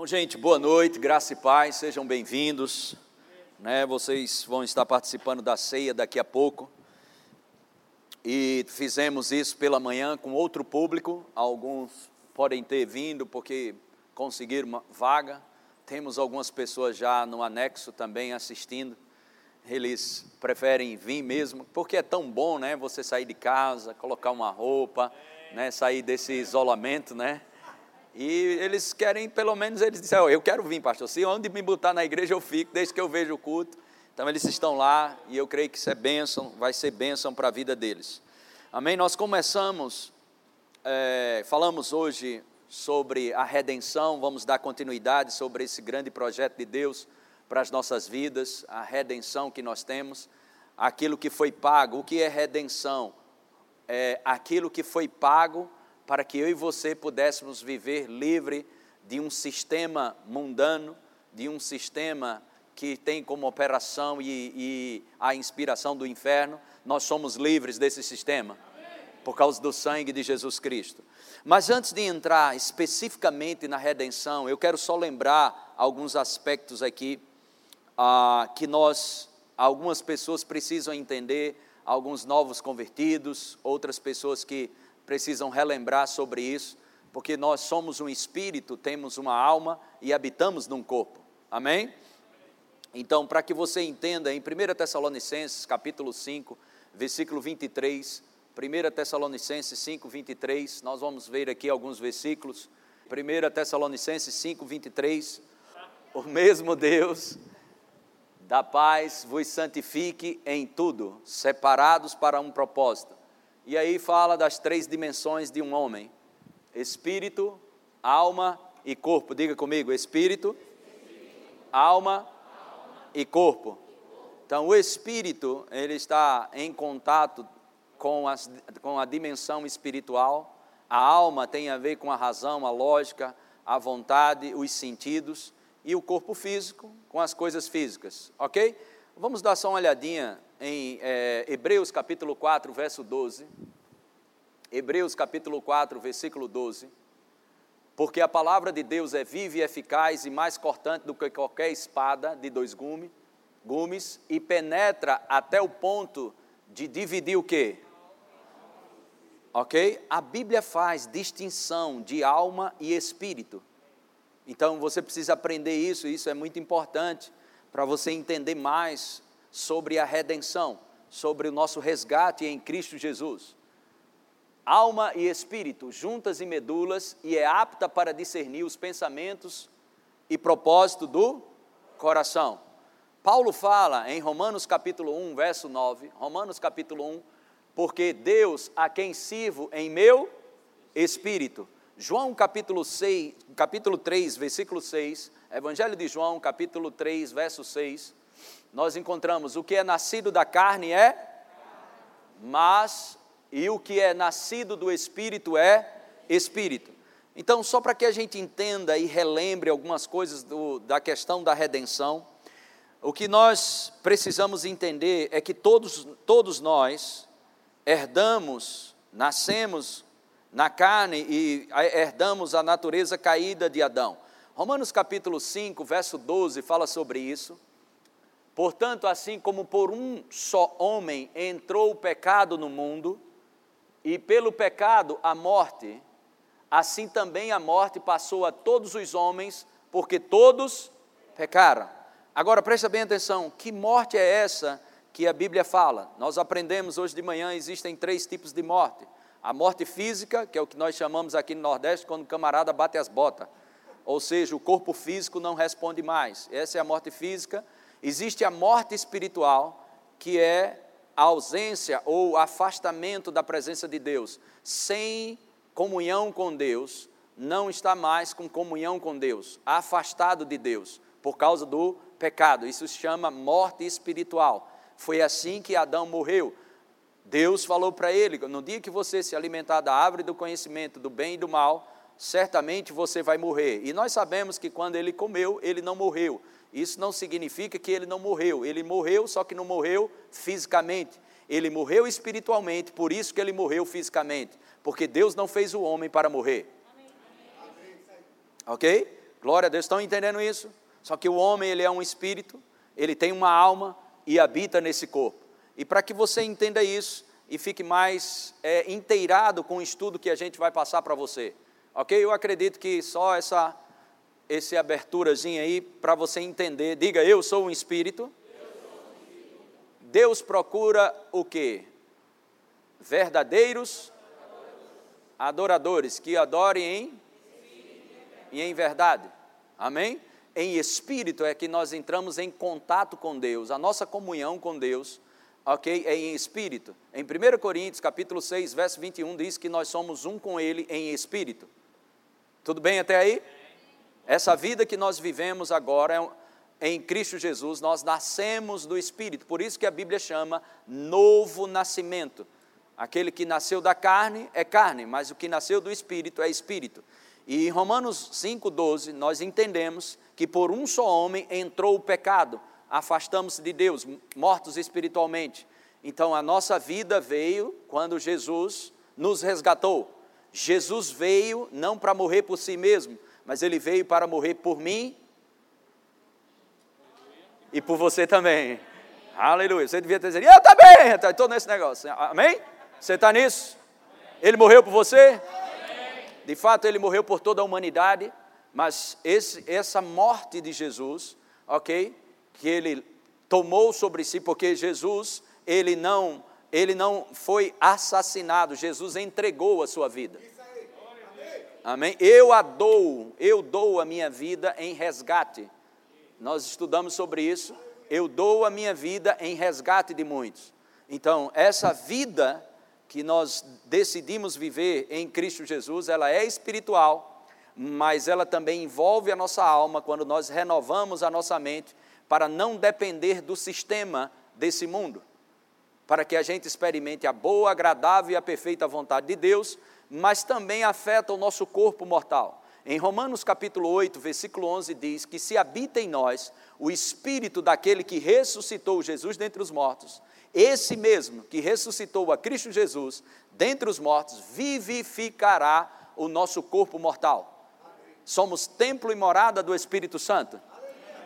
Então, gente, boa noite, graça e paz, sejam bem-vindos. Né, vocês vão estar participando da ceia daqui a pouco. E fizemos isso pela manhã com outro público. Alguns podem ter vindo porque conseguiram uma vaga. Temos algumas pessoas já no anexo também assistindo. Eles preferem vir mesmo, porque é tão bom, né? Você sair de casa, colocar uma roupa, né? Sair desse isolamento, né? E eles querem, pelo menos, eles disseram, oh, eu quero vir, pastor, se onde me botar na igreja eu fico, desde que eu vejo o culto. Então eles estão lá e eu creio que isso é bênção, vai ser bênção para a vida deles. Amém? Nós começamos, é, falamos hoje sobre a redenção, vamos dar continuidade sobre esse grande projeto de Deus para as nossas vidas, a redenção que nós temos, aquilo que foi pago. O que é redenção? É aquilo que foi pago para que eu e você pudéssemos viver livre de um sistema mundano, de um sistema que tem como operação e, e a inspiração do inferno. Nós somos livres desse sistema por causa do sangue de Jesus Cristo. Mas antes de entrar especificamente na redenção, eu quero só lembrar alguns aspectos aqui ah, que nós, algumas pessoas precisam entender, alguns novos convertidos, outras pessoas que precisam relembrar sobre isso, porque nós somos um espírito, temos uma alma e habitamos num corpo. Amém? Então, para que você entenda, em 1 Tessalonicenses, capítulo 5, versículo 23, 1 Tessalonicenses 5, 23, nós vamos ver aqui alguns versículos. 1 Tessalonicenses 5, 23, o mesmo Deus da paz vos santifique em tudo, separados para um propósito e aí fala das três dimensões de um homem: espírito, alma e corpo. Diga comigo: espírito, alma e corpo. Então, o espírito, ele está em contato com, as, com a dimensão espiritual. A alma tem a ver com a razão, a lógica, a vontade, os sentidos. E o corpo físico com as coisas físicas, ok? Vamos dar só uma olhadinha em é, Hebreus capítulo 4, verso 12. Hebreus capítulo 4, versículo 12. Porque a palavra de Deus é viva e eficaz e mais cortante do que qualquer espada de dois gumes, gumes e penetra até o ponto de dividir o quê? Ok? A Bíblia faz distinção de alma e espírito. Então você precisa aprender isso, isso é muito importante para você entender mais sobre a redenção, sobre o nosso resgate em Cristo Jesus. Alma e espírito, juntas e medulas, e é apta para discernir os pensamentos e propósito do coração. Paulo fala em Romanos capítulo 1, verso 9, Romanos capítulo 1, porque Deus a quem sirvo em meu espírito. João capítulo 6, capítulo 3, versículo 6, Evangelho de João, capítulo 3, verso 6, nós encontramos o que é nascido da carne é mas e o que é nascido do espírito é espírito. Então, só para que a gente entenda e relembre algumas coisas do, da questão da redenção, o que nós precisamos entender é que todos, todos nós herdamos, nascemos na carne e herdamos a natureza caída de Adão. Romanos capítulo 5, verso 12 fala sobre isso. Portanto, assim como por um só homem entrou o pecado no mundo, e pelo pecado a morte, assim também a morte passou a todos os homens, porque todos pecaram. Agora presta bem atenção: que morte é essa que a Bíblia fala? Nós aprendemos hoje de manhã: existem três tipos de morte. A morte física, que é o que nós chamamos aqui no Nordeste quando o camarada bate as botas ou seja, o corpo físico não responde mais. Essa é a morte física. Existe a morte espiritual, que é a ausência ou afastamento da presença de Deus. Sem comunhão com Deus, não está mais com comunhão com Deus, afastado de Deus, por causa do pecado. Isso se chama morte espiritual. Foi assim que Adão morreu. Deus falou para ele: no dia que você se alimentar da árvore do conhecimento do bem e do mal, certamente você vai morrer. E nós sabemos que quando ele comeu, ele não morreu. Isso não significa que ele não morreu. Ele morreu, só que não morreu fisicamente. Ele morreu espiritualmente, por isso que ele morreu fisicamente. Porque Deus não fez o homem para morrer. Ok? Glória a Deus, estão entendendo isso? Só que o homem, ele é um espírito, ele tem uma alma e habita nesse corpo. E para que você entenda isso e fique mais é, inteirado com o estudo que a gente vai passar para você, ok? Eu acredito que só essa, essa aberturazinha aí para você entender. Diga, eu sou um espírito. Deus procura o quê? Verdadeiros adoradores que adorem em e em verdade. Amém? Em espírito é que nós entramos em contato com Deus, a nossa comunhão com Deus, ok? É em espírito. Em 1 Coríntios, capítulo 6, verso 21, diz que nós somos um com Ele em espírito. Tudo bem até aí? Essa vida que nós vivemos agora é em Cristo Jesus, nós nascemos do Espírito, por isso que a Bíblia chama novo nascimento. Aquele que nasceu da carne é carne, mas o que nasceu do Espírito é Espírito. E em Romanos 5,12, nós entendemos que por um só homem entrou o pecado, afastamos-se de Deus, mortos espiritualmente. Então a nossa vida veio quando Jesus nos resgatou. Jesus veio não para morrer por si mesmo, mas ele veio para morrer por mim e por você também. Aleluia. Você devia ter dito, eu também, estou nesse negócio. Amém? Você está nisso? Ele morreu por você? De fato, ele morreu por toda a humanidade, mas esse, essa morte de Jesus, ok? Que ele tomou sobre si, porque Jesus, ele não, ele não foi assassinado, Jesus entregou a sua vida. Amém? Eu a dou, eu dou a minha vida em resgate. Nós estudamos sobre isso. Eu dou a minha vida em resgate de muitos. Então, essa vida que nós decidimos viver em Cristo Jesus, ela é espiritual, mas ela também envolve a nossa alma quando nós renovamos a nossa mente para não depender do sistema desse mundo, para que a gente experimente a boa, agradável e a perfeita vontade de Deus, mas também afeta o nosso corpo mortal. Em Romanos capítulo 8, versículo 11 diz que se habita em nós o espírito daquele que ressuscitou Jesus dentre os mortos, esse mesmo que ressuscitou a Cristo Jesus dentre os mortos, vivificará o nosso corpo mortal. Somos templo e morada do Espírito Santo.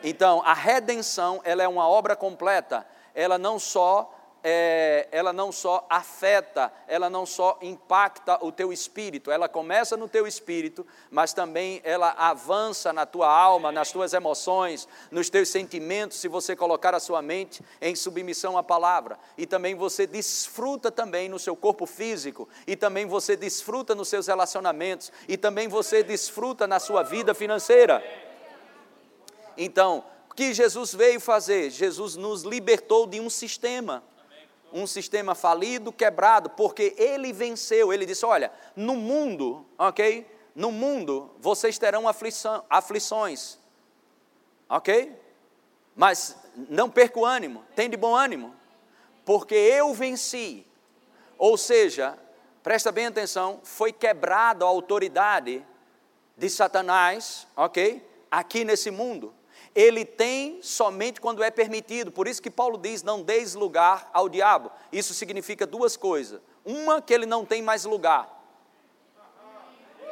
Então, a redenção, ela é uma obra completa. Ela não só é, ela não só afeta, ela não só impacta o teu espírito, ela começa no teu espírito, mas também ela avança na tua alma, nas tuas emoções, nos teus sentimentos, se você colocar a sua mente em submissão à palavra. E também você desfruta também no seu corpo físico, e também você desfruta nos seus relacionamentos, e também você desfruta na sua vida financeira. Então, o que Jesus veio fazer? Jesus nos libertou de um sistema um sistema falido, quebrado, porque ele venceu. Ele disse: Olha, no mundo, ok? No mundo vocês terão aflição, aflições, ok? Mas não perca o ânimo, tem de bom ânimo, porque eu venci. Ou seja, presta bem atenção, foi quebrada a autoridade de Satanás, ok? Aqui nesse mundo ele tem somente quando é permitido. Por isso que Paulo diz: não deis lugar ao diabo. Isso significa duas coisas. Uma, que ele não tem mais lugar.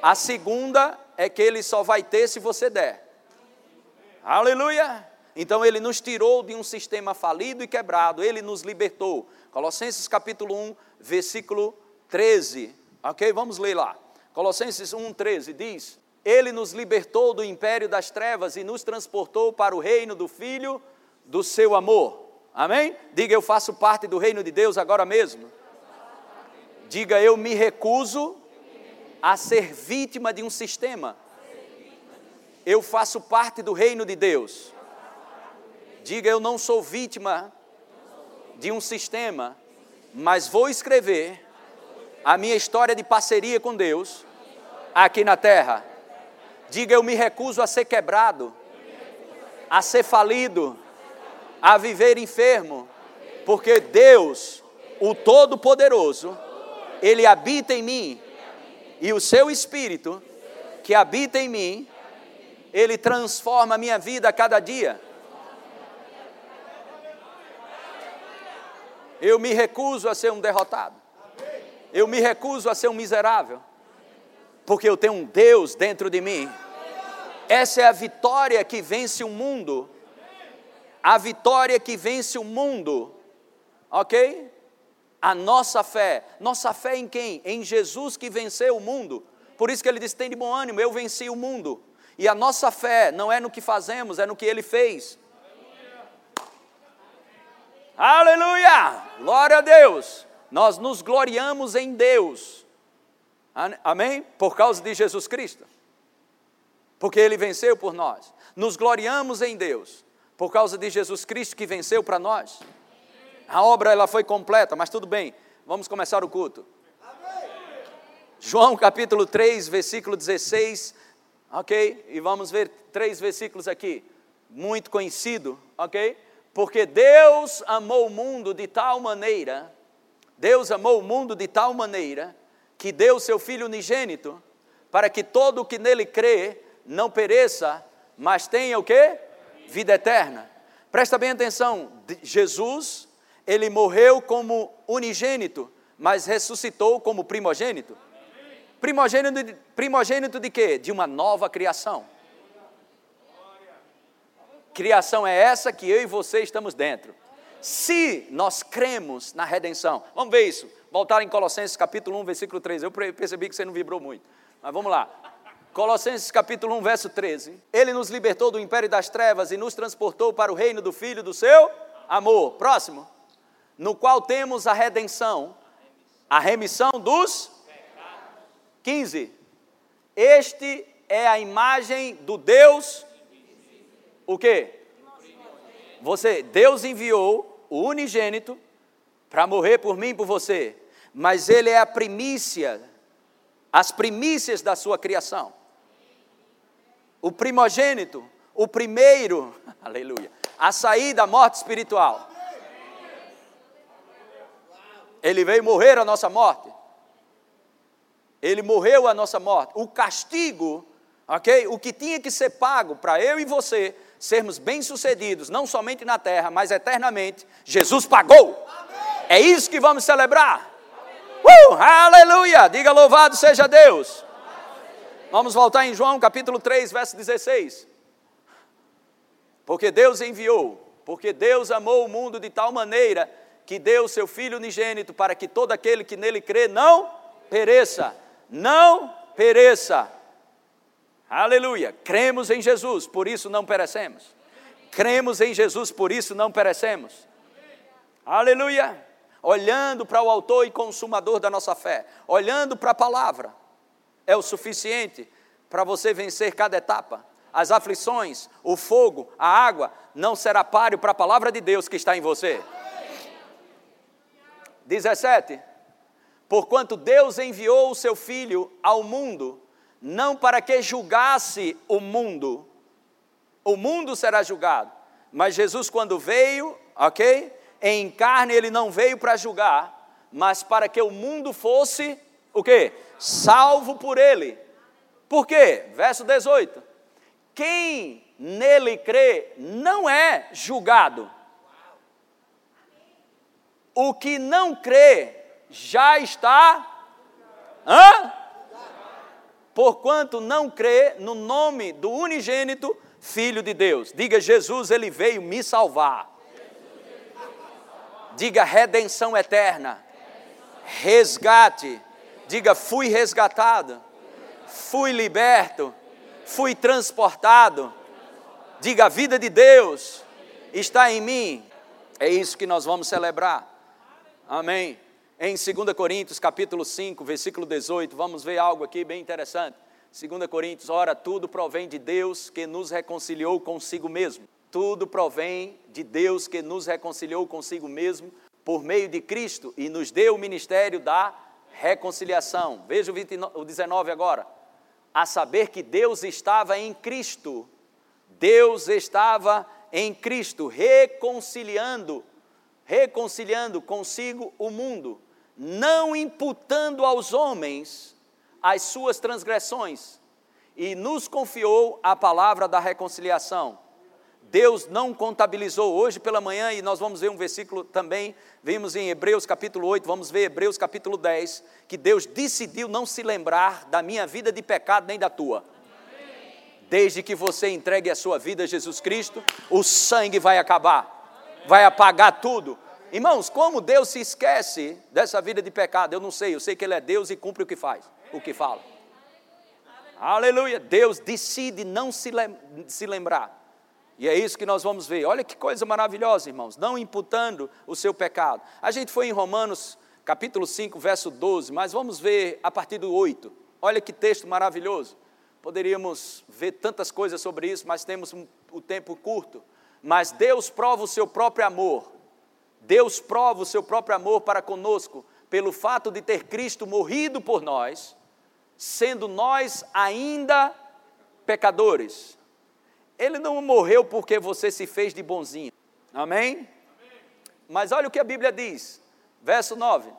A segunda é que ele só vai ter se você der. Aleluia! Então ele nos tirou de um sistema falido e quebrado, ele nos libertou. Colossenses capítulo 1, versículo 13. Ok? Vamos ler lá. Colossenses 1, 13 diz: ele nos libertou do império das trevas e nos transportou para o reino do Filho do seu amor. Amém? Diga, eu faço parte do reino de Deus agora mesmo. Diga, eu me recuso a ser vítima de um sistema. Eu faço parte do reino de Deus. Diga, eu não sou vítima de um sistema, mas vou escrever a minha história de parceria com Deus aqui na terra. Diga: Eu me recuso a ser quebrado, a ser falido, a viver enfermo, porque Deus, o Todo-Poderoso, Ele habita em mim, e o seu Espírito, que habita em mim, Ele transforma a minha vida a cada dia. Eu me recuso a ser um derrotado. Eu me recuso a ser um miserável. Porque eu tenho um Deus dentro de mim Essa é a vitória que vence o mundo. A vitória que vence o mundo. Ok? A nossa fé. Nossa fé em quem? Em Jesus que venceu o mundo. Por isso que ele disse: tem de bom ânimo, eu venci o mundo. E a nossa fé não é no que fazemos, é no que ele fez. Aleluia! Aleluia! Glória a Deus! Nós nos gloriamos em Deus. Amém? Por causa de Jesus Cristo porque ele venceu por nós. Nos gloriamos em Deus, por causa de Jesus Cristo que venceu para nós. A obra ela foi completa, mas tudo bem, vamos começar o culto. João capítulo 3, versículo 16, ok? E vamos ver três versículos aqui, muito conhecido, ok? Porque Deus amou o mundo de tal maneira, Deus amou o mundo de tal maneira, que deu seu Filho unigênito, para que todo o que nele crê não pereça, mas tenha o que? Vida eterna. Presta bem atenção, Jesus, ele morreu como unigênito, mas ressuscitou como primogênito. Primogênito de, primogênito de quê? De uma nova criação. Criação é essa que eu e você estamos dentro. Se nós cremos na redenção, vamos ver isso. Voltar em Colossenses capítulo 1, versículo 3. Eu percebi que você não vibrou muito. Mas vamos lá. Colossenses capítulo 1, verso 13. Ele nos libertou do império das trevas e nos transportou para o reino do Filho do seu amor. Próximo. No qual temos a redenção, a remissão dos 15. Este é a imagem do Deus o quê? Você, Deus enviou o unigênito para morrer por mim e por você, mas ele é a primícia, as primícias da sua criação o primogênito, o primeiro, aleluia, a sair da morte espiritual. Ele veio morrer a nossa morte. Ele morreu a nossa morte. O castigo, ok? O que tinha que ser pago para eu e você sermos bem-sucedidos, não somente na terra, mas eternamente, Jesus pagou. É isso que vamos celebrar. Uh, aleluia! Diga louvado seja Deus. Vamos voltar em João capítulo 3, verso 16. Porque Deus enviou, porque Deus amou o mundo de tal maneira que deu seu Filho unigênito para que todo aquele que nele crê não pereça, não pereça. Aleluia. Cremos em Jesus, por isso não perecemos. Cremos em Jesus, por isso não perecemos. Aleluia. Olhando para o autor e consumador da nossa fé, olhando para a palavra é o suficiente para você vencer cada etapa. As aflições, o fogo, a água, não será páreo para a palavra de Deus que está em você. 17. Porquanto Deus enviou o seu Filho ao mundo, não para que julgasse o mundo, o mundo será julgado, mas Jesus, quando veio, ok? Em carne, ele não veio para julgar, mas para que o mundo fosse o quê? Salvo por ele. Por quê? Verso 18. Quem nele crê não é julgado. O que não crê já está Hã? Porquanto não crê no nome do unigênito Filho de Deus. Diga, Jesus, ele veio me salvar. Diga, redenção eterna. Resgate Diga: fui resgatado, fui liberto, fui transportado. Diga: a vida de Deus está em mim. É isso que nós vamos celebrar. Amém. Em 2 Coríntios, capítulo 5, versículo 18, vamos ver algo aqui bem interessante. 2 Coríntios, ora, tudo provém de Deus que nos reconciliou consigo mesmo. Tudo provém de Deus que nos reconciliou consigo mesmo por meio de Cristo e nos deu o ministério da reconciliação. Veja o, 29, o 19 agora. A saber que Deus estava em Cristo. Deus estava em Cristo, reconciliando, reconciliando consigo o mundo, não imputando aos homens as suas transgressões, e nos confiou a palavra da reconciliação. Deus não contabilizou hoje pela manhã, e nós vamos ver um versículo também, vimos em Hebreus capítulo 8, vamos ver Hebreus capítulo 10, que Deus decidiu não se lembrar da minha vida de pecado nem da tua. Desde que você entregue a sua vida a Jesus Cristo, o sangue vai acabar, vai apagar tudo. Irmãos, como Deus se esquece dessa vida de pecado? Eu não sei, eu sei que Ele é Deus e cumpre o que faz, o que fala. Aleluia. Deus decide não se, lem se lembrar. E é isso que nós vamos ver. Olha que coisa maravilhosa, irmãos. Não imputando o seu pecado. A gente foi em Romanos capítulo 5, verso 12, mas vamos ver a partir do 8. Olha que texto maravilhoso. Poderíamos ver tantas coisas sobre isso, mas temos um, o tempo curto. Mas Deus prova o seu próprio amor. Deus prova o seu próprio amor para conosco pelo fato de ter Cristo morrido por nós, sendo nós ainda pecadores. Ele não morreu porque você se fez de bonzinho. Amém? Amém? Mas olha o que a Bíblia diz, verso 9: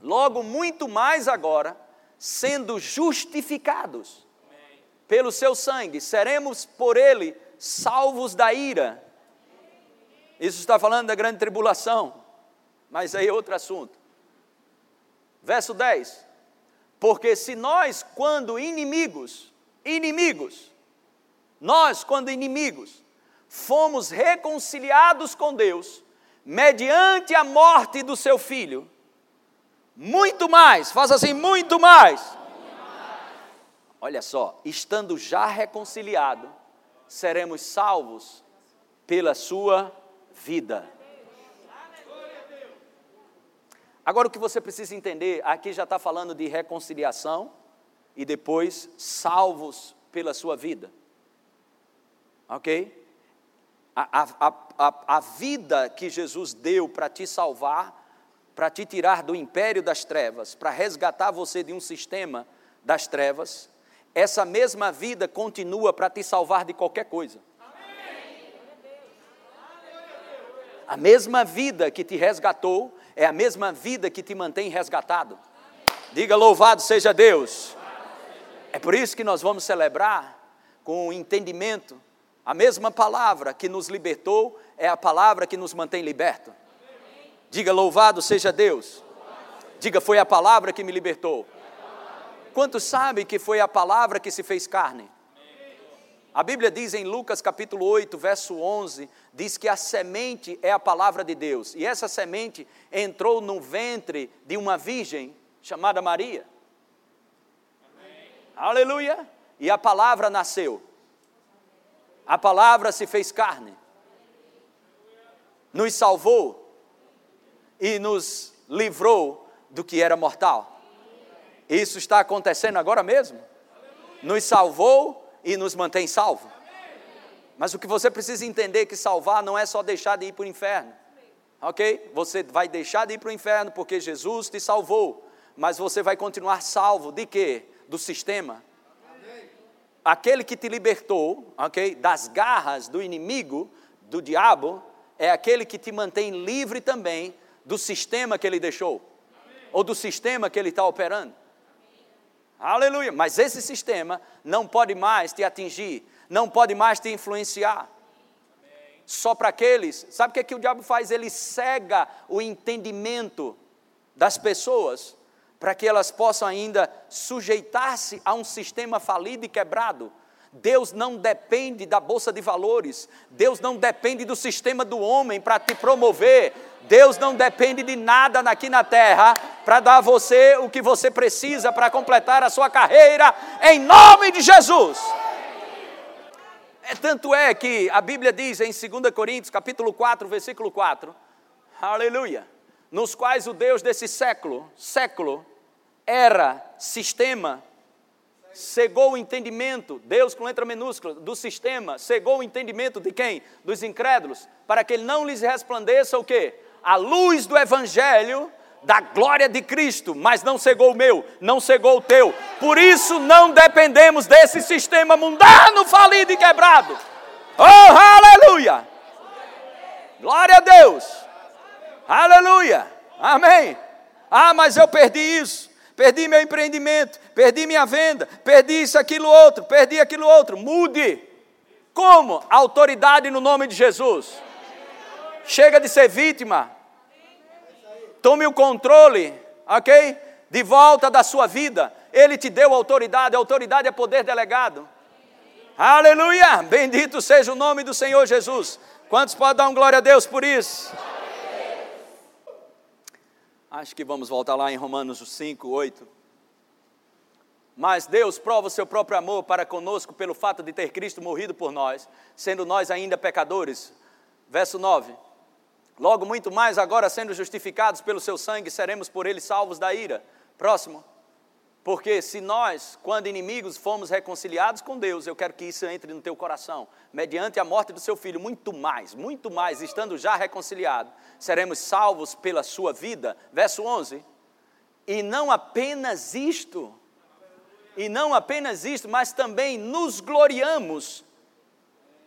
Logo, muito mais agora, sendo justificados Amém. pelo seu sangue, seremos por ele salvos da ira. Isso está falando da grande tribulação, mas aí é outro assunto. Verso 10: Porque se nós, quando inimigos, inimigos, nós, quando inimigos, fomos reconciliados com Deus, mediante a morte do seu filho, muito mais, faz assim, muito mais. Olha só, estando já reconciliado, seremos salvos pela sua vida. Agora o que você precisa entender, aqui já está falando de reconciliação e depois salvos pela sua vida. Ok? A, a, a, a vida que Jesus deu para te salvar, para te tirar do império das trevas, para resgatar você de um sistema das trevas, essa mesma vida continua para te salvar de qualquer coisa. A mesma vida que te resgatou é a mesma vida que te mantém resgatado. Diga louvado seja Deus. É por isso que nós vamos celebrar com o entendimento. A mesma palavra que nos libertou é a palavra que nos mantém liberto. Diga louvado seja Deus. Diga foi a palavra que me libertou. Quantos sabem que foi a palavra que se fez carne? A Bíblia diz em Lucas capítulo 8, verso 11, diz que a semente é a palavra de Deus. E essa semente entrou no ventre de uma virgem chamada Maria. Amém. Aleluia! E a palavra nasceu. A palavra se fez carne. Nos salvou e nos livrou do que era mortal. Isso está acontecendo agora mesmo. Nos salvou e nos mantém salvo. Mas o que você precisa entender é que salvar não é só deixar de ir para o inferno. Ok? Você vai deixar de ir para o inferno porque Jesus te salvou. Mas você vai continuar salvo de quê? Do sistema. Aquele que te libertou, ok? Das garras do inimigo, do diabo, é aquele que te mantém livre também do sistema que ele deixou. Ou do sistema que ele está operando. Aleluia. Mas esse sistema não pode mais te atingir, não pode mais te influenciar. Só para aqueles, sabe o que, é que o diabo faz? Ele cega o entendimento das pessoas para que elas possam ainda sujeitar-se a um sistema falido e quebrado. Deus não depende da bolsa de valores, Deus não depende do sistema do homem para te promover, Deus não depende de nada aqui na terra para dar a você o que você precisa para completar a sua carreira, em nome de Jesus. É, tanto é que a Bíblia diz em 2 Coríntios, capítulo 4, versículo 4, aleluia, nos quais o Deus desse século, século, era, sistema, cegou o entendimento, Deus com letra minúscula, do sistema, cegou o entendimento de quem? Dos incrédulos, para que ele não lhes resplandeça o quê? A luz do Evangelho, da glória de Cristo, mas não cegou o meu, não cegou o teu. Por isso não dependemos desse sistema mundano, falido e quebrado. Oh, aleluia! Glória a Deus! Aleluia! Amém! Ah, mas eu perdi isso, perdi meu empreendimento, perdi minha venda, perdi isso, aquilo, outro, perdi aquilo, outro. Mude! Como? Autoridade no nome de Jesus. Chega de ser vítima, Tome o controle, ok? De volta da sua vida. Ele te deu autoridade, autoridade é poder delegado. Aleluia! Bendito seja o nome do Senhor Jesus. Quantos podem dar um glória a Deus por isso? Acho que vamos voltar lá em Romanos 5, 8. Mas Deus prova o seu próprio amor para conosco pelo fato de ter Cristo morrido por nós, sendo nós ainda pecadores. Verso 9. Logo, muito mais agora, sendo justificados pelo seu sangue, seremos por ele salvos da ira. Próximo. Porque se nós, quando inimigos, fomos reconciliados com Deus, eu quero que isso entre no teu coração, mediante a morte do seu filho, muito mais, muito mais, estando já reconciliado, seremos salvos pela sua vida. Verso 11. E não apenas isto, e não apenas isto, mas também nos gloriamos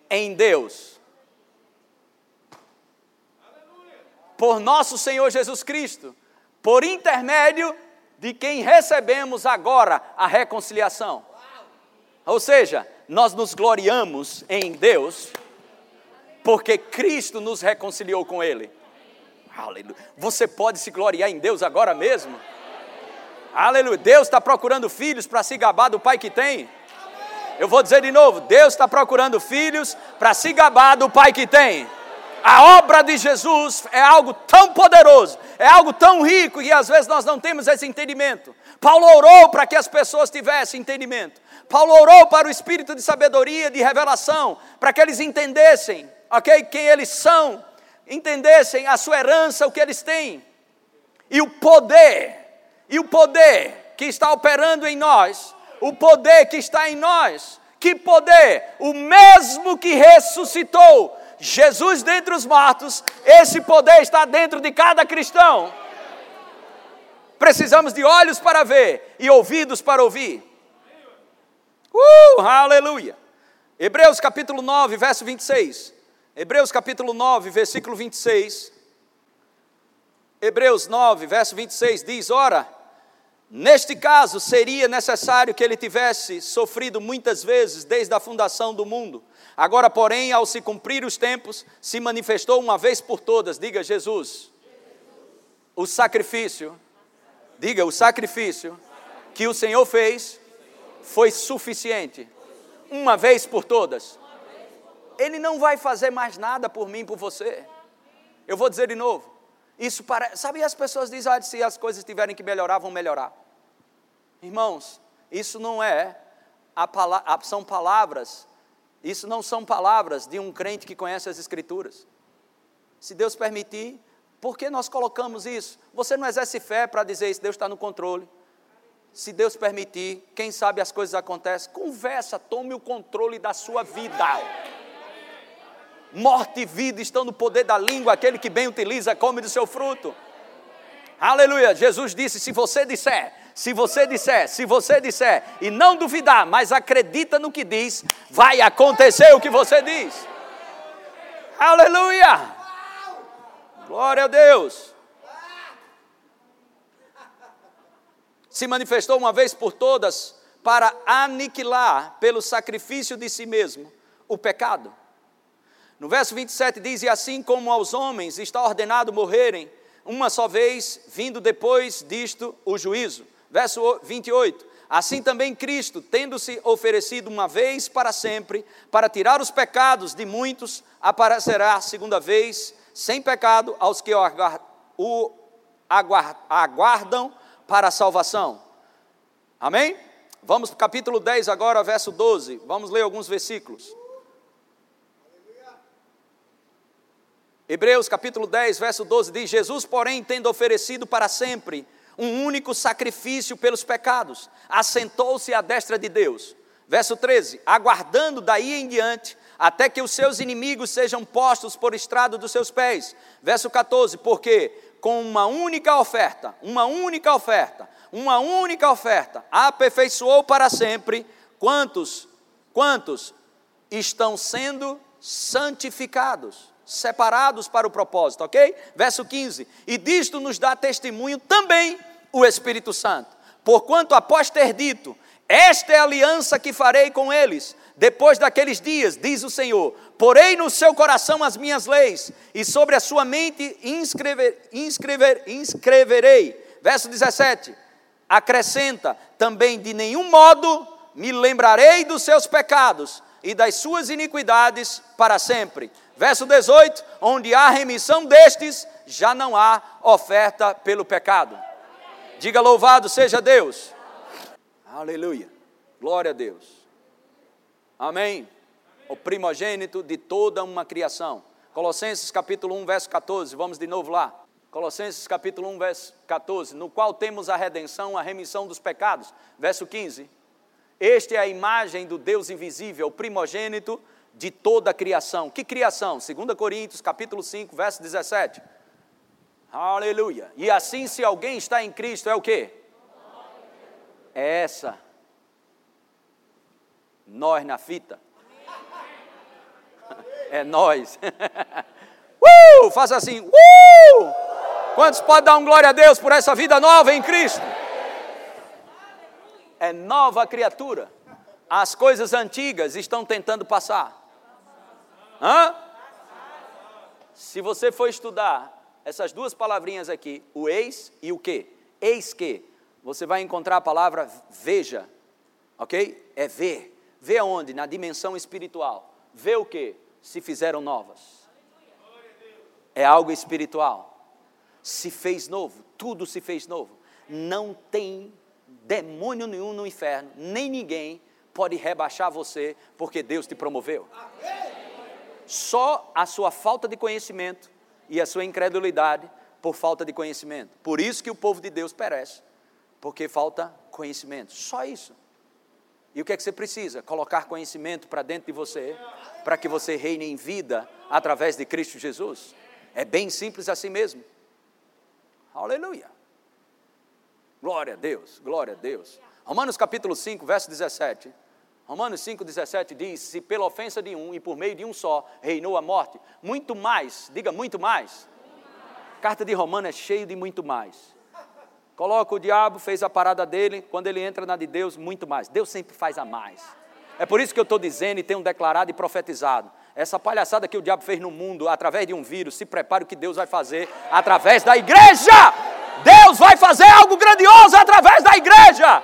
em Deus. Por nosso Senhor Jesus Cristo, por intermédio de quem recebemos agora a reconciliação. Ou seja, nós nos gloriamos em Deus, porque Cristo nos reconciliou com Ele. Aleluia. Você pode se gloriar em Deus agora mesmo? Aleluia. Deus está procurando filhos para se gabar do Pai que tem. Eu vou dizer de novo: Deus está procurando filhos para se gabar do Pai que tem. A obra de Jesus é algo tão poderoso, é algo tão rico e às vezes nós não temos esse entendimento. Paulo orou para que as pessoas tivessem entendimento. Paulo orou para o espírito de sabedoria, de revelação, para que eles entendessem, ok, quem eles são, entendessem a sua herança, o que eles têm. E o poder, e o poder que está operando em nós, o poder que está em nós, que poder? O mesmo que ressuscitou Jesus dentre os mortos, esse poder está dentro de cada cristão. Precisamos de olhos para ver e ouvidos para ouvir. Uh, aleluia. Hebreus capítulo 9, verso 26. Hebreus capítulo 9, versículo 26. Hebreus 9, verso 26 diz: Ora, neste caso seria necessário que ele tivesse sofrido muitas vezes desde a fundação do mundo Agora, porém, ao se cumprir os tempos, se manifestou uma vez por todas, diga Jesus, o sacrifício, diga o sacrifício que o Senhor fez foi suficiente, uma vez por todas. Ele não vai fazer mais nada por mim, por você. Eu vou dizer de novo. Isso para, sabe, as pessoas dizem, ah, se as coisas tiverem que melhorar, vão melhorar. Irmãos, isso não é, a, são palavras isso não são palavras de um crente que conhece as Escrituras. Se Deus permitir, por que nós colocamos isso? Você não exerce fé para dizer isso, Deus está no controle. Se Deus permitir, quem sabe as coisas acontecem. Conversa, tome o controle da sua vida. Morte e vida estão no poder da língua, aquele que bem utiliza, come do seu fruto. Aleluia. Jesus disse: se você disser, se você disser, se você disser e não duvidar, mas acredita no que diz, vai acontecer o que você diz. Aleluia! Glória a Deus. Se manifestou uma vez por todas para aniquilar pelo sacrifício de si mesmo o pecado. No verso 27 diz: E assim como aos homens está ordenado morrerem, uma só vez, vindo depois disto o juízo. Verso 28. Assim também Cristo, tendo-se oferecido uma vez para sempre, para tirar os pecados de muitos, aparecerá segunda vez, sem pecado, aos que o aguardam para a salvação. Amém? Vamos para o capítulo 10 agora, verso 12. Vamos ler alguns versículos. Hebreus capítulo 10, verso 12 diz: Jesus, porém, tendo oferecido para sempre um único sacrifício pelos pecados, assentou-se à destra de Deus. Verso 13: aguardando daí em diante, até que os seus inimigos sejam postos por estrado dos seus pés. Verso 14: porque com uma única oferta, uma única oferta, uma única oferta, aperfeiçoou para sempre quantos, quantos estão sendo santificados separados para o propósito, ok? Verso 15: E disto nos dá testemunho também o Espírito Santo, porquanto após ter dito, esta é a aliança que farei com eles, depois daqueles dias, diz o Senhor: porei no seu coração as minhas leis, e sobre a sua mente inscrever, inscrever, inscreverei. Verso 17: acrescenta também, de nenhum modo me lembrarei dos seus pecados, e das suas iniquidades para sempre. Verso 18: onde há remissão destes, já não há oferta pelo pecado. Diga louvado seja Deus. Aleluia. Glória a Deus. Amém. O primogênito de toda uma criação. Colossenses capítulo 1, verso 14. Vamos de novo lá. Colossenses capítulo 1, verso 14, no qual temos a redenção, a remissão dos pecados. Verso 15. Este é a imagem do Deus invisível, o primogênito de toda a criação. Que criação? 2 Coríntios capítulo 5, verso 17. Aleluia. E assim, se alguém está em Cristo, é o que? É essa. Nós na fita. É nós. uh! Faça assim. Uh! Quantos podem dar um glória a Deus por essa vida nova em Cristo? É nova criatura. As coisas antigas estão tentando passar. Hã? Se você for estudar essas duas palavrinhas aqui, o eis e o que, eis que, você vai encontrar a palavra veja, ok? É ver. Ver aonde? Na dimensão espiritual. Ver o que? Se fizeram novas. É algo espiritual. Se fez novo, tudo se fez novo. Não tem demônio nenhum no inferno, nem ninguém pode rebaixar você, porque Deus te promoveu. Só a sua falta de conhecimento e a sua incredulidade por falta de conhecimento. Por isso que o povo de Deus perece, porque falta conhecimento. Só isso. E o que é que você precisa? Colocar conhecimento para dentro de você, para que você reine em vida através de Cristo Jesus. É bem simples assim mesmo. Aleluia. Glória a Deus, glória a Deus. Romanos capítulo 5, verso 17. Romanos 5,17 diz: Se pela ofensa de um e por meio de um só reinou a morte, muito mais, diga muito mais. Carta de Romanos é cheio de muito mais. Coloca o diabo, fez a parada dele, quando ele entra na de Deus, muito mais. Deus sempre faz a mais. É por isso que eu estou dizendo e tenho declarado e profetizado. Essa palhaçada que o diabo fez no mundo através de um vírus, se prepare o que Deus vai fazer através da igreja. Deus vai fazer algo grandioso através da igreja.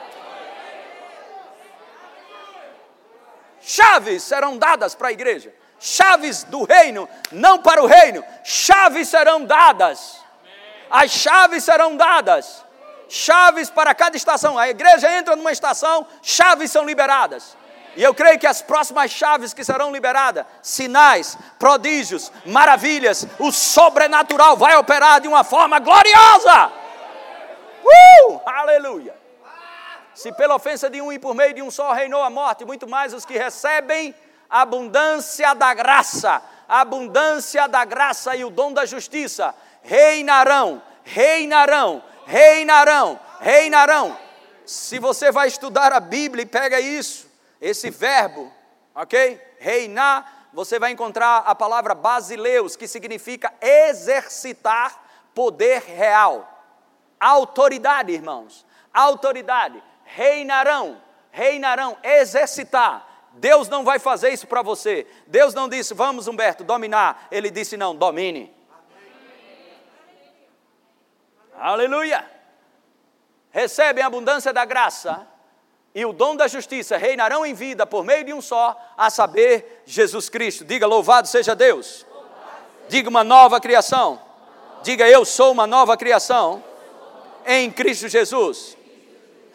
Chaves serão dadas para a igreja. Chaves do reino, não para o reino. Chaves serão dadas. As chaves serão dadas. Chaves para cada estação. A igreja entra numa estação, chaves são liberadas. E eu creio que as próximas chaves que serão liberadas, sinais, prodígios, maravilhas, o sobrenatural vai operar de uma forma gloriosa. Uh! Aleluia! Se pela ofensa de um e por meio de um só reinou a morte, muito mais os que recebem a abundância da graça, a abundância da graça e o dom da justiça, reinarão, reinarão, reinarão, reinarão. Se você vai estudar a Bíblia e pega isso, esse verbo, ok? Reinar, você vai encontrar a palavra basileus, que significa exercitar poder real. Autoridade, irmãos, autoridade reinarão, reinarão, exercitar. Deus não vai fazer isso para você. Deus não disse, vamos Humberto, dominar. Ele disse, não, domine. Aleluia. Recebem a abundância da graça e o dom da justiça reinarão em vida por meio de um só, a saber, Jesus Cristo. Diga, louvado seja Deus. Diga uma nova criação. Diga, eu sou uma nova criação em Cristo Jesus.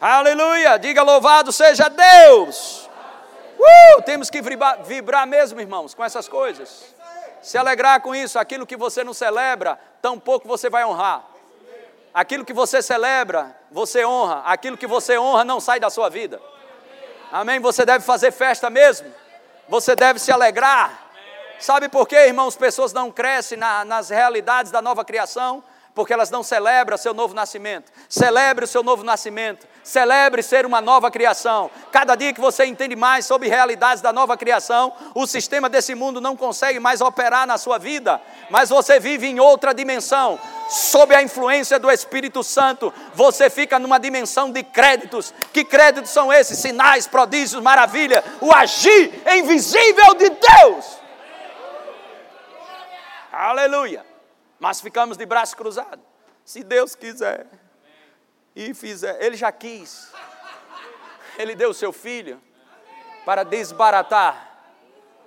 Aleluia! Diga louvado seja Deus! Uh, temos que vibrar, vibrar mesmo, irmãos, com essas coisas. Se alegrar com isso, aquilo que você não celebra, tampouco você vai honrar. Aquilo que você celebra, você honra. Aquilo que você honra não sai da sua vida. Amém? Você deve fazer festa mesmo. Você deve se alegrar. Sabe por quê, irmãos? Pessoas não crescem na, nas realidades da nova criação porque elas não celebram seu novo nascimento. Celebre o seu novo nascimento. Celebre ser uma nova criação. Cada dia que você entende mais sobre realidades da nova criação, o sistema desse mundo não consegue mais operar na sua vida, mas você vive em outra dimensão. Sob a influência do Espírito Santo, você fica numa dimensão de créditos. Que créditos são esses? Sinais, prodígios, maravilha, o agir invisível de Deus. Aleluia mas ficamos de braço cruzado. Se Deus quiser e fizer, Ele já quis. Ele deu o seu filho para desbaratar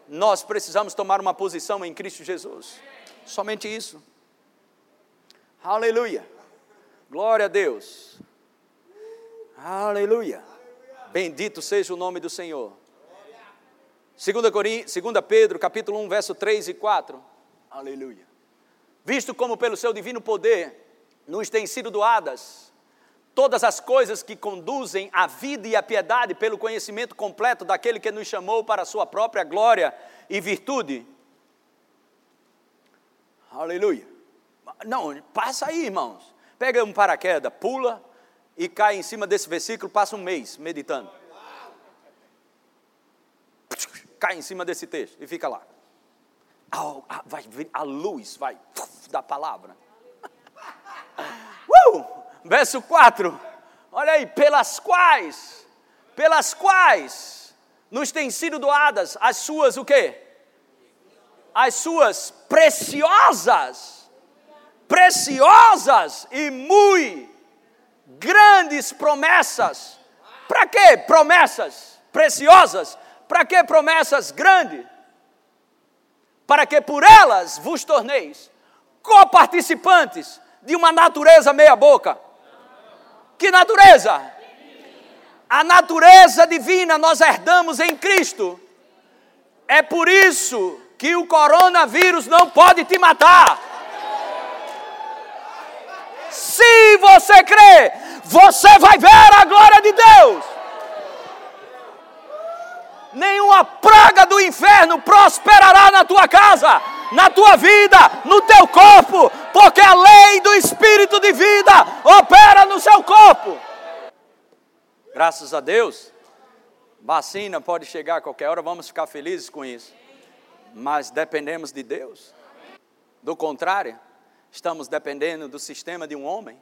nós precisamos tomar uma posição em Cristo Jesus. Somente isso. Aleluia. Glória a Deus. Aleluia. Bendito seja o nome do Senhor. 2 Pedro, capítulo 1, verso 3 e 4. Aleluia. Visto como pelo seu divino poder nos têm sido doadas todas as coisas que conduzem à vida e à piedade pelo conhecimento completo daquele que nos chamou para a sua própria glória e virtude. Aleluia. Não, passa aí, irmãos. Pega um paraquedas, pula e cai em cima desse versículo, passa um mês meditando. Cai em cima desse texto e fica lá. Vai a luz, vai da palavra. Uh! Verso 4. Olha aí, pelas quais, pelas quais nos têm sido doadas as suas o quê? As suas preciosas, preciosas e muito grandes promessas. Para que promessas preciosas? Para que promessas grandes? Para que por elas vos torneis coparticipantes de uma natureza meia-boca. Que natureza? A natureza divina nós herdamos em Cristo. É por isso que o coronavírus não pode te matar. Se você crê, você vai ver a glória de Deus. Nenhuma praga do inferno prosperará na tua casa na tua vida, no teu corpo, porque a lei do Espírito de vida opera no seu corpo. Graças a Deus, vacina pode chegar a qualquer hora, vamos ficar felizes com isso, mas dependemos de Deus. Do contrário, estamos dependendo do sistema de um homem.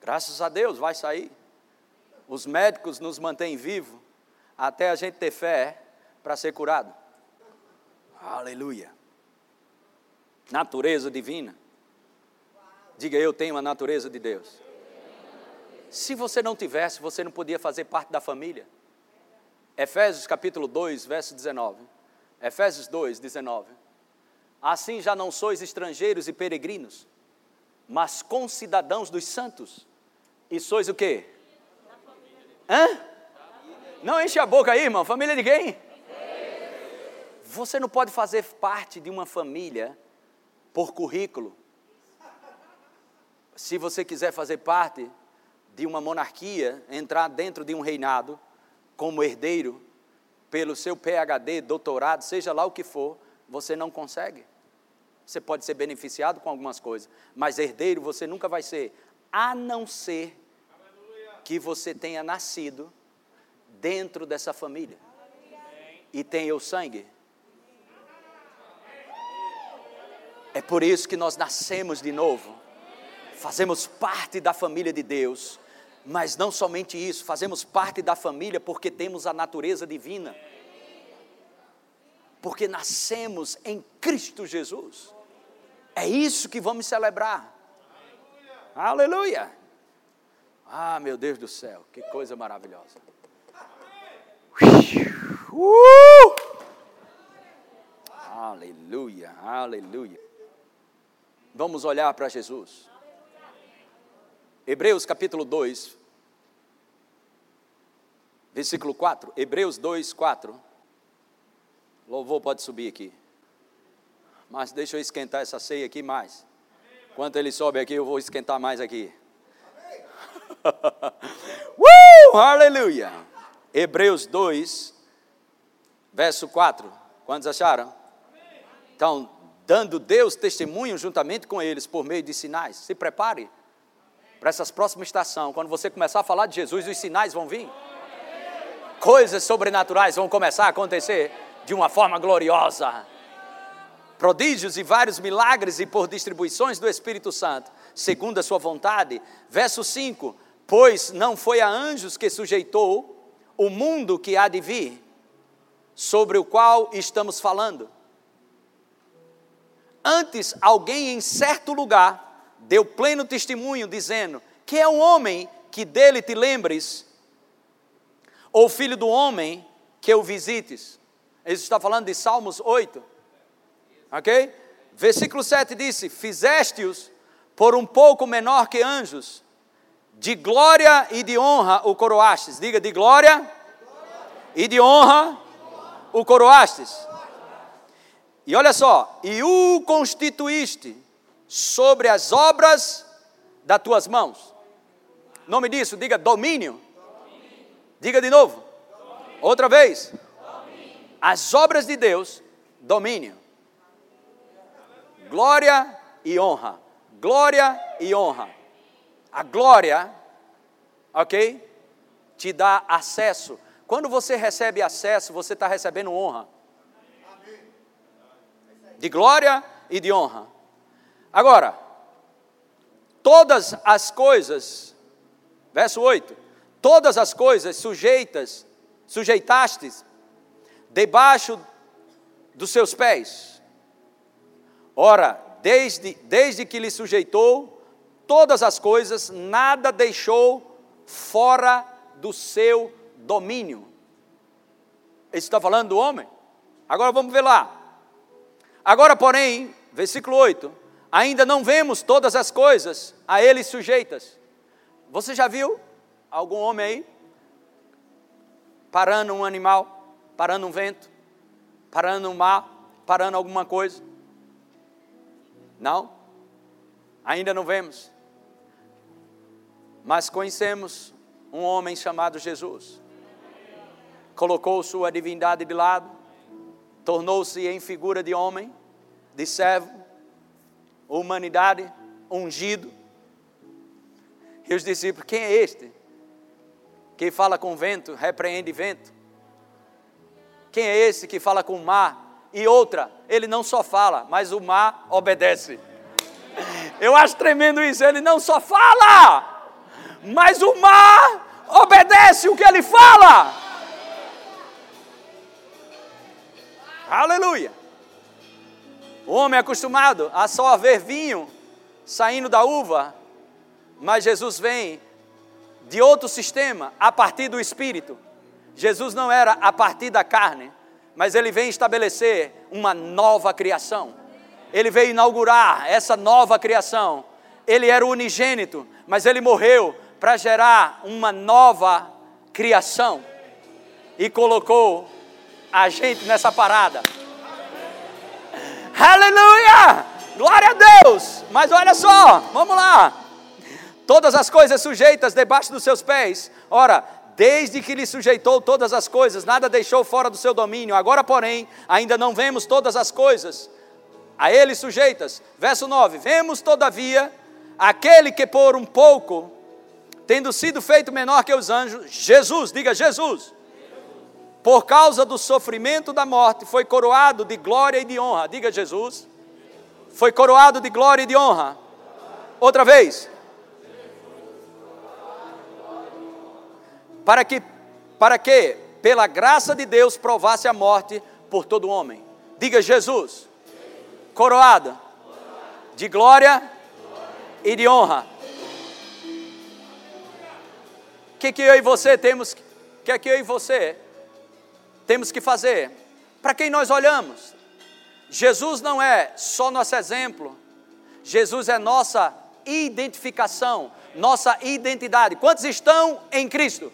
Graças a Deus, vai sair. Os médicos nos mantêm vivos até a gente ter fé para ser curado. Aleluia natureza divina. Diga, eu tenho a natureza de Deus. Se você não tivesse, você não podia fazer parte da família. Efésios capítulo 2, verso 19. Efésios 2, 19. Assim já não sois estrangeiros e peregrinos, mas concidadãos dos santos. E sois o quê? Hã? Não enche a boca aí, irmão. Família de quem? Você não pode fazer parte de uma família por currículo. Se você quiser fazer parte de uma monarquia, entrar dentro de um reinado como herdeiro, pelo seu PhD, doutorado, seja lá o que for, você não consegue. Você pode ser beneficiado com algumas coisas, mas herdeiro você nunca vai ser, a não ser que você tenha nascido dentro dessa família e tenha o sangue É por isso que nós nascemos de novo. Fazemos parte da família de Deus. Mas não somente isso, fazemos parte da família porque temos a natureza divina. Porque nascemos em Cristo Jesus. É isso que vamos celebrar. Aleluia! Ah, meu Deus do céu, que coisa maravilhosa. Uh! Aleluia, aleluia. Vamos olhar para Jesus. Hebreus capítulo 2, versículo 4. Hebreus 2, 4. Louvor pode subir aqui. Mas deixa eu esquentar essa ceia aqui mais. Enquanto ele sobe aqui, eu vou esquentar mais aqui. uh! Aleluia! Hebreus 2, verso 4. Quantos acharam? Então, dando Deus testemunho juntamente com eles por meio de sinais. Se prepare para essas próximas estações. Quando você começar a falar de Jesus, os sinais vão vir. Coisas sobrenaturais vão começar a acontecer de uma forma gloriosa. Prodígios e vários milagres e por distribuições do Espírito Santo, segundo a sua vontade. Verso 5: Pois não foi a anjos que sujeitou o mundo que há de vir, sobre o qual estamos falando Antes, alguém em certo lugar deu pleno testemunho, dizendo: Que é um homem que dele te lembres, ou filho do homem que o visites. Isso está falando de Salmos 8. Ok? Versículo 7 disse: Fizeste-os por um pouco menor que anjos, de glória e de honra o coroastes. Diga, de glória e de honra o coroastes. E olha só, e o constituíste sobre as obras das tuas mãos. Nome disso, diga domínio. Diga de novo. Outra vez. As obras de Deus, domínio. Glória e honra. Glória e honra. A glória, ok? Te dá acesso. Quando você recebe acesso, você está recebendo honra. De glória e de honra. Agora, todas as coisas, verso 8: todas as coisas sujeitas, sujeitastes debaixo dos seus pés. Ora, desde, desde que lhe sujeitou todas as coisas, nada deixou fora do seu domínio. Ele está falando do homem? Agora vamos ver lá. Agora, porém, versículo 8: ainda não vemos todas as coisas a ele sujeitas. Você já viu algum homem aí parando um animal, parando um vento, parando um mar, parando alguma coisa? Não? Ainda não vemos. Mas conhecemos um homem chamado Jesus. Colocou sua divindade de lado, tornou-se em figura de homem, de servo, humanidade, ungido. E os discípulos, quem é este? Que fala com vento, repreende vento. Quem é esse que fala com o mar? E outra, ele não só fala, mas o mar obedece. Eu acho tremendo isso, ele não só fala, mas o mar obedece o que ele fala. Aleluia. O homem é acostumado a só ver vinho saindo da uva, mas Jesus vem de outro sistema, a partir do espírito. Jesus não era a partir da carne, mas ele vem estabelecer uma nova criação. Ele veio inaugurar essa nova criação. Ele era o unigênito, mas ele morreu para gerar uma nova criação e colocou a gente nessa parada. Aleluia! Glória a Deus! Mas olha só, vamos lá. Todas as coisas sujeitas debaixo dos seus pés. Ora, desde que lhe sujeitou todas as coisas, nada deixou fora do seu domínio. Agora, porém, ainda não vemos todas as coisas a ele sujeitas. Verso 9: Vemos, todavia, aquele que por um pouco, tendo sido feito menor que os anjos, Jesus, diga Jesus, por causa do sofrimento da morte, foi coroado de glória e de honra. Diga Jesus. Foi coroado de glória e de honra. Outra vez. Para que, para que, pela graça de Deus, provasse a morte por todo homem. Diga Jesus. Coroado de glória e de honra. O que, que eu e você temos? O que, que eu e você temos que fazer? Para quem nós olhamos? Jesus não é só nosso exemplo, Jesus é nossa identificação, nossa identidade. Quantos estão em Cristo?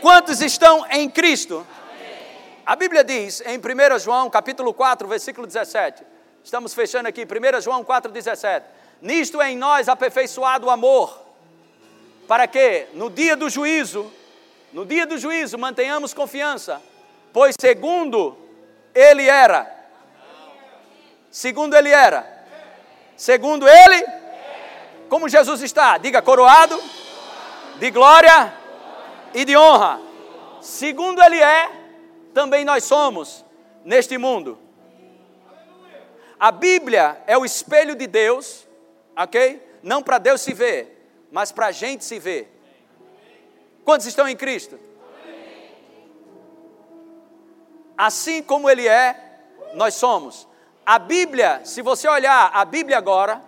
Quantos estão em Cristo? A Bíblia diz em 1 João capítulo 4, versículo 17. Estamos fechando aqui, 1 João 4, 17. Nisto é em nós aperfeiçoado o amor, para que no dia do juízo, no dia do juízo, mantenhamos confiança, Pois segundo ele era. Segundo ele era. Segundo ele. Como Jesus está? Diga coroado de glória e de honra. Segundo ele é, também nós somos neste mundo. A Bíblia é o espelho de Deus, ok? Não para Deus se ver, mas para a gente se ver. Quantos estão em Cristo? Assim como Ele é, nós somos. A Bíblia, se você olhar a Bíblia agora,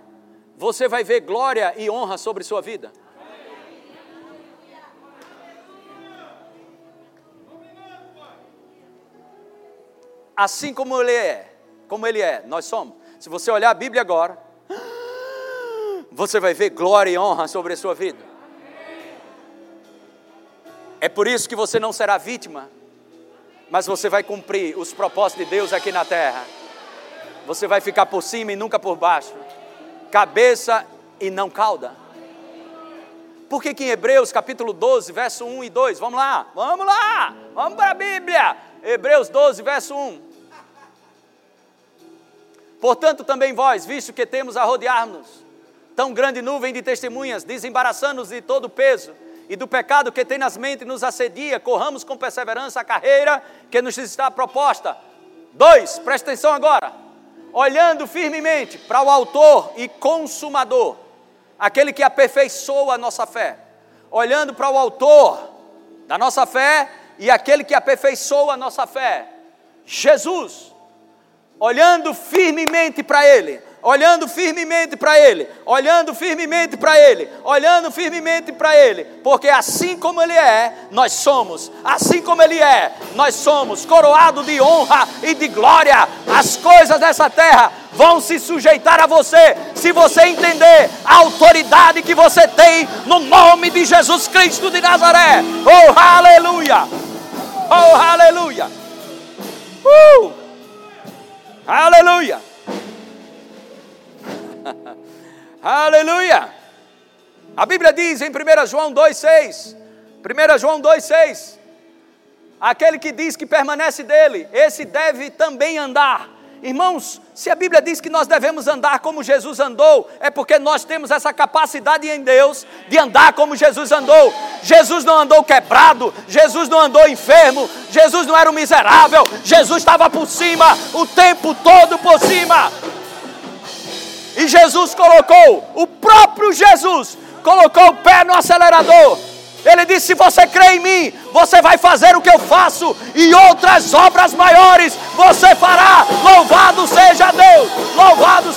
você vai ver glória e honra sobre sua vida. assim como ele é, como ele é, nós somos. Se você olhar a Bíblia agora, você vai ver glória e honra sobre a sua vida. É por isso que você não será vítima, mas você vai cumprir os propósitos de Deus aqui na terra. Você vai ficar por cima e nunca por baixo, cabeça e não cauda. Por que, que em Hebreus capítulo 12, verso 1 e 2? Vamos lá, vamos lá, vamos para a Bíblia. Hebreus 12, verso 1. Portanto, também vós, visto que temos a rodear-nos tão grande nuvem de testemunhas, desembaraçando-nos de todo o peso e do pecado que tem nas mentes nos assedia, corramos com perseverança a carreira que nos está proposta. Dois, presta atenção agora. Olhando firmemente para o Autor e Consumador, aquele que aperfeiçoa a nossa fé. Olhando para o Autor da nossa fé e aquele que aperfeiçoa a nossa fé. Jesus olhando firmemente para Ele, olhando firmemente para Ele, olhando firmemente para Ele, olhando firmemente para Ele, porque assim como Ele é, nós somos, assim como Ele é, nós somos, coroado de honra e de glória, as coisas dessa terra vão se sujeitar a você, se você entender a autoridade que você tem no nome de Jesus Cristo de Nazaré. Oh, aleluia! Oh, aleluia! Uh! Aleluia! Aleluia! A Bíblia diz em 1 João 2,6: 1 João 2,6: Aquele que diz que permanece dele, esse deve também andar Irmãos, se a Bíblia diz que nós devemos andar como Jesus andou, é porque nós temos essa capacidade em Deus de andar como Jesus andou. Jesus não andou quebrado, Jesus não andou enfermo, Jesus não era um miserável, Jesus estava por cima, o tempo todo por cima. E Jesus colocou, o próprio Jesus colocou o pé no acelerador ele disse: Se você crê em mim, você vai fazer o que eu faço, e outras obras maiores você fará. Louvado seja Deus! Louvado